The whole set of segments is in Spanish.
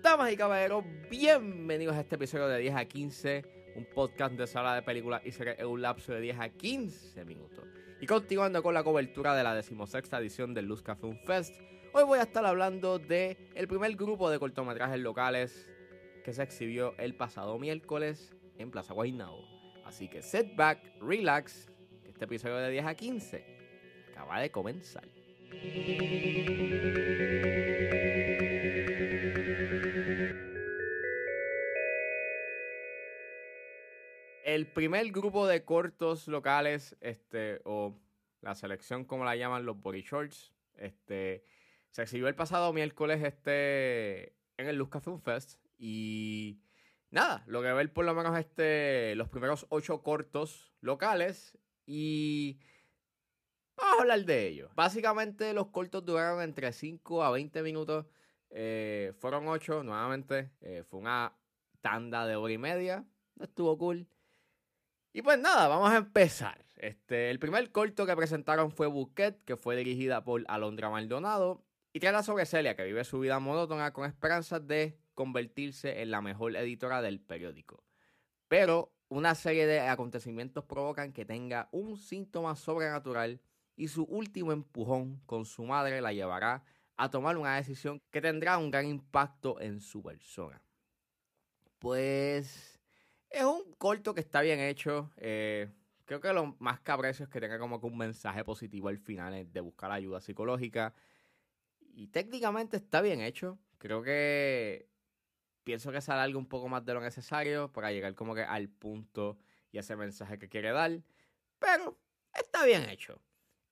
Damas y caballeros, bienvenidos a este episodio de 10 a 15, un podcast de sala de películas y series en un lapso de 10 a 15 minutos. Y continuando con la cobertura de la decimosexta edición del Luzca Film Fest, hoy voy a estar hablando de el primer grupo de cortometrajes locales que se exhibió el pasado miércoles en Plaza Guaynabo. Así que set back, relax, este episodio de 10 a 15 acaba de comenzar. El primer grupo de cortos locales, este, o la selección como la llaman los Body Shorts, este, se exhibió el pasado miércoles este, en el Luzca Film Fest. Y nada, lo que ver por lo menos este, los primeros ocho cortos locales. Y vamos a hablar de ellos. Básicamente los cortos duraron entre 5 a 20 minutos. Eh, fueron ocho nuevamente. Eh, fue una tanda de hora y media. Estuvo cool. Y pues nada, vamos a empezar. Este, el primer corto que presentaron fue Bouquet, que fue dirigida por Alondra Maldonado. Y trata sobre Celia, que vive su vida monótona con esperanzas de convertirse en la mejor editora del periódico. Pero una serie de acontecimientos provocan que tenga un síntoma sobrenatural y su último empujón con su madre la llevará a tomar una decisión que tendrá un gran impacto en su persona. Pues es un corto que está bien hecho. Eh, creo que lo más cabrecio es que tenga como que un mensaje positivo al final de buscar ayuda psicológica. Y técnicamente está bien hecho. Creo que pienso que sale algo un poco más de lo necesario para llegar como que al punto y ese mensaje que quiere dar. Pero está bien hecho.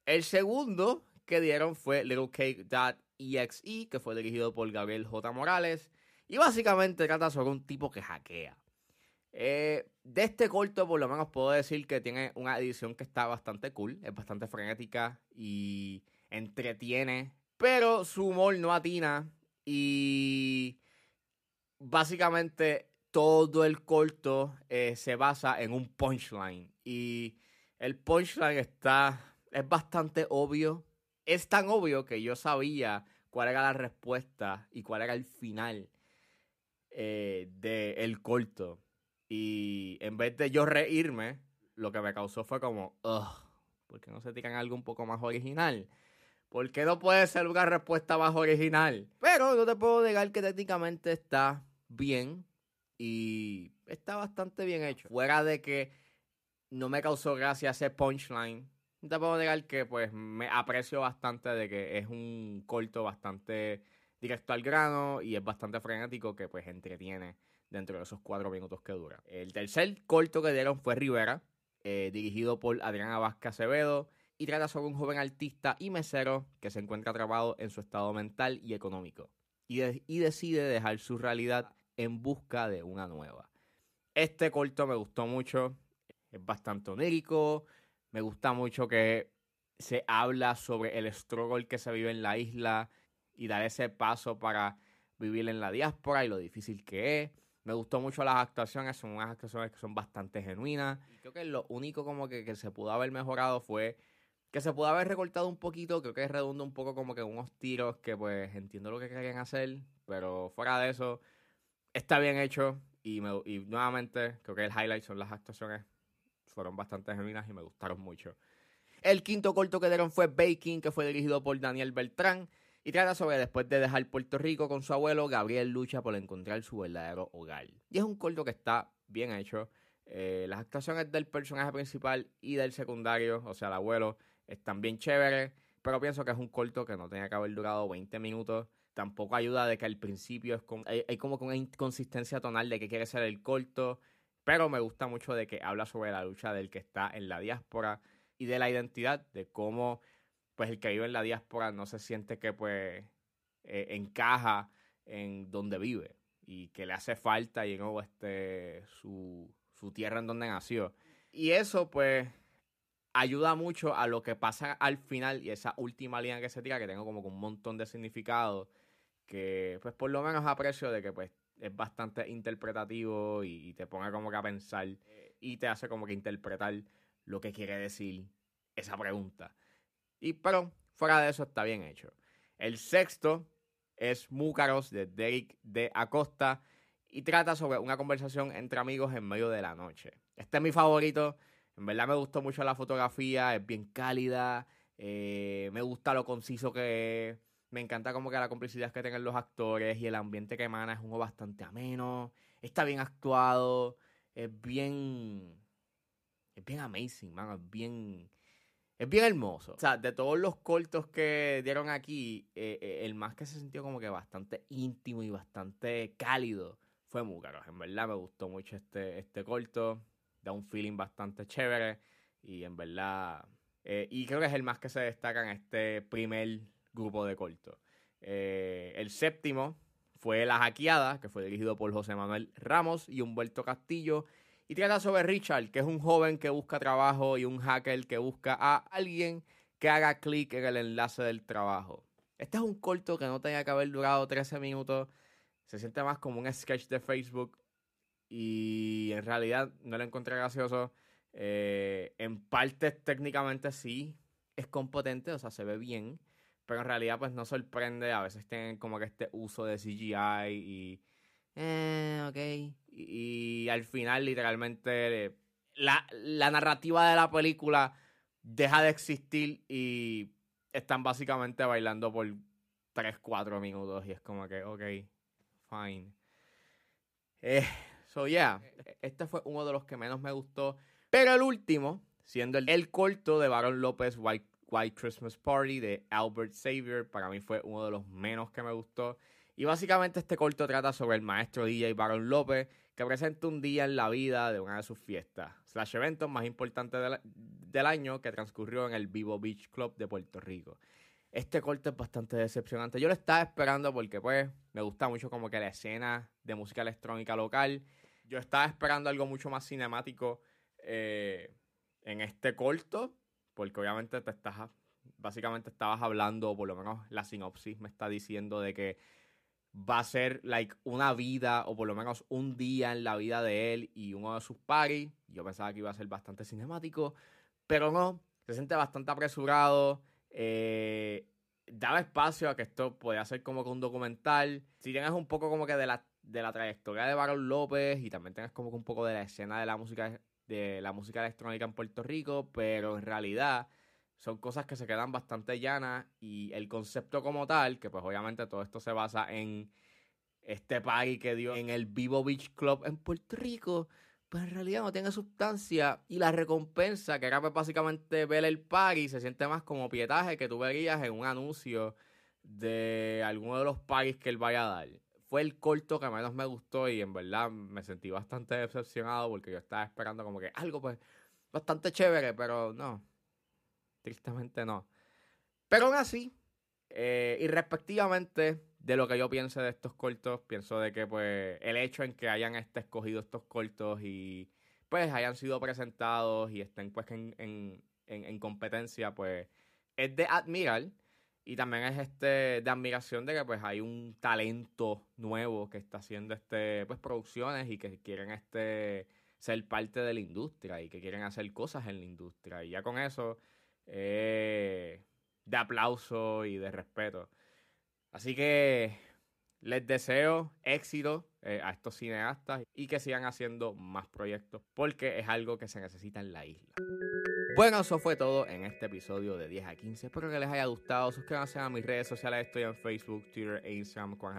El segundo que dieron fue LittleCake.exe, que fue dirigido por Gabriel J. Morales. Y básicamente trata sobre un tipo que hackea. Eh, de este corto, por lo menos puedo decir que tiene una edición que está bastante cool, es bastante frenética y entretiene, pero su humor no atina y básicamente todo el corto eh, se basa en un punchline y el punchline está, es bastante obvio, es tan obvio que yo sabía cuál era la respuesta y cuál era el final eh, del corto. Y en vez de yo reírme, lo que me causó fue como, ugh, ¿por qué no se tiran algo un poco más original? ¿Por qué no puede ser una respuesta más original? Pero no te puedo negar que técnicamente está bien y está bastante bien hecho. Fuera de que no me causó gracia ese punchline, te puedo negar que pues me aprecio bastante de que es un corto bastante directo al grano y es bastante frenético que pues entretiene dentro de esos cuatro minutos que dura. El tercer corto que dieron fue Rivera, eh, dirigido por Adriana Vázquez Acevedo, y trata sobre un joven artista y mesero que se encuentra atrapado en su estado mental y económico, y, y decide dejar su realidad en busca de una nueva. Este corto me gustó mucho, es bastante onírico, me gusta mucho que se habla sobre el struggle que se vive en la isla y dar ese paso para vivir en la diáspora y lo difícil que es. Me gustó mucho las actuaciones, son unas actuaciones que son bastante genuinas. Creo que lo único como que, se pudo haber mejorado fue que se pudo haber recortado un poquito, creo que redunda un poco como que unos tiros que pues entiendo lo que querían hacer, pero fuera de eso, está bien hecho y, y nuevamente creo que el highlight son las actuaciones, fueron bastante genuinas y me gustaron mucho. El quinto corto que dieron fue Baking, que fue dirigido por Daniel Beltrán. Y trata sobre después de dejar Puerto Rico con su abuelo, Gabriel lucha por encontrar su verdadero hogar. Y es un corto que está bien hecho. Eh, las actuaciones del personaje principal y del secundario, o sea, el abuelo, están bien chéveres. Pero pienso que es un corto que no tenía que haber durado 20 minutos. Tampoco ayuda de que al principio es como, hay, hay como una inconsistencia tonal de que quiere ser el corto. Pero me gusta mucho de que habla sobre la lucha del que está en la diáspora y de la identidad, de cómo pues el que vive en la diáspora no se siente que pues eh, encaja en donde vive y que le hace falta y este su, su tierra en donde nació. Y eso pues ayuda mucho a lo que pasa al final y esa última línea que se tira que tengo como un montón de significado que pues por lo menos aprecio de que pues es bastante interpretativo y, te pone como que a pensar y te hace como que interpretar lo que quiere decir esa pregunta. Y pero fuera de eso está bien hecho. El sexto es Múcaros de Derek de Acosta y trata sobre una conversación entre amigos en medio de la noche. Este es mi favorito. En verdad me gustó mucho la fotografía, es bien cálida, eh, me gusta lo conciso que es, me encanta como que la complicidad que tienen los actores y el ambiente que emana es uno bastante ameno, está bien actuado, es bien, es bien amazing, man, es bien, es bien hermoso. O sea, de todos los cortos que dieron aquí, eh, eh, el más que se sintió como que bastante íntimo y bastante cálido fue Múcaros. En verdad me gustó mucho este, este corto da un feeling bastante chévere y en verdad, eh, y creo que es el más que se destaca en este primer grupo de cortos. Eh, el séptimo fue La Hackeada, que fue dirigido por José Manuel Ramos y Humberto Castillo, y trata sobre Richard, que es un joven que busca trabajo y un hacker que busca a alguien que haga clic en el enlace del trabajo. Este es un corto que no tenía que haber durado 13 minutos. Se siente más como un sketch de Facebook y en realidad no lo encontré gracioso. Eh, en partes técnicamente sí es competente, o sea, se ve bien, pero en realidad pues no sorprende, a veces tienen como que este uso de CGI y... Eh, ok. Y, al final literalmente la, la narrativa de la película deja de existir y están básicamente bailando por 3, 4 minutos y es como que, ok, fine. Eh, So, yeah, este fue uno de los que menos me gustó. Pero el último, siendo el, corto de Baron López, White, White Christmas Party, de Albert Xavier, para mí fue uno de los menos que me gustó. Y básicamente este corto trata sobre el maestro DJ Baron López, que presenta un día en la vida de una de sus fiestas, slash eventos más importantes del año que transcurrió en el Vivo Beach Club de Puerto Rico. Este corto es bastante decepcionante. Yo lo estaba esperando porque pues me gusta mucho como que la escena de música electrónica local yo estaba esperando algo mucho más cinemático eh, en este corto, porque obviamente te estás, básicamente estabas hablando, por lo menos la sinopsis me está diciendo de que va a ser like una vida o por lo menos un día en la vida de él y uno de sus paris. Yo pensaba que iba a ser bastante cinemático, pero no, se siente bastante apresurado. Eh, daba espacio a que esto podía ser como que un documental. Si tienes un poco como que de la de la trayectoria de Baron López y también tengas como que un poco de la escena de la música de la música electrónica en Puerto Rico, pero en realidad son cosas que se quedan bastante llanas y el concepto como tal, que pues obviamente todo esto se basa en este party que dio en el Vivo Beach Club en Puerto Rico, pues en realidad no tiene sustancia y la recompensa, que era pues básicamente ver el party, se siente más como pietaje que tú verías en un anuncio de alguno de los parties que él vaya a dar fue el corto que menos me gustó y en verdad me sentí bastante decepcionado porque yo estaba esperando como que algo pues bastante chévere, pero no, tristemente no. Pero aún así, eh, de lo que yo pienso de estos cortos, pienso de que pues el hecho en que hayan este, escogido estos cortos y pues hayan sido presentados y estén pues en, en, en competencia, pues es de admirar. Y también es este de admiración de que pues hay un talento nuevo que está haciendo este pues producciones y que quieren este ser parte de la industria y que quieren hacer cosas en la industria. Y ya con eso eh, de aplauso y de respeto. Así que les deseo éxito eh, a estos cineastas y que sigan haciendo más proyectos porque es algo que se necesita en la isla. Bueno, eso fue todo en este episodio de 10 a 15. Espero que les haya gustado. Suscríbanse a mis redes sociales. Estoy en Facebook, Twitter e Instagram con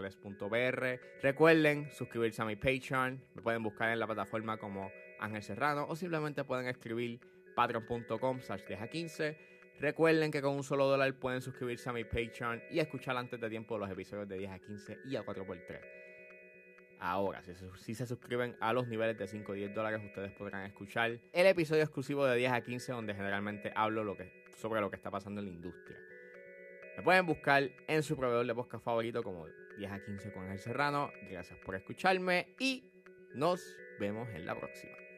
Recuerden suscribirse a mi Patreon. Me pueden buscar en la plataforma como Ángel Serrano o simplemente pueden escribir patreon.com slash 10 a 15. Recuerden que con un solo dólar pueden suscribirse a mi Patreon y escuchar antes de tiempo los episodios de 10 a 15 y a 4x3. Ahora, si, se suscriben a los niveles de 5 y 10 dólares, ustedes podrán escuchar el episodio exclusivo de 10 a 15, donde generalmente hablo sobre lo que está pasando en la industria. Me pueden buscar en su proveedor de podcast favorito como 10 a 15 con el Serrano. Gracias por escucharme y nos vemos en la próxima.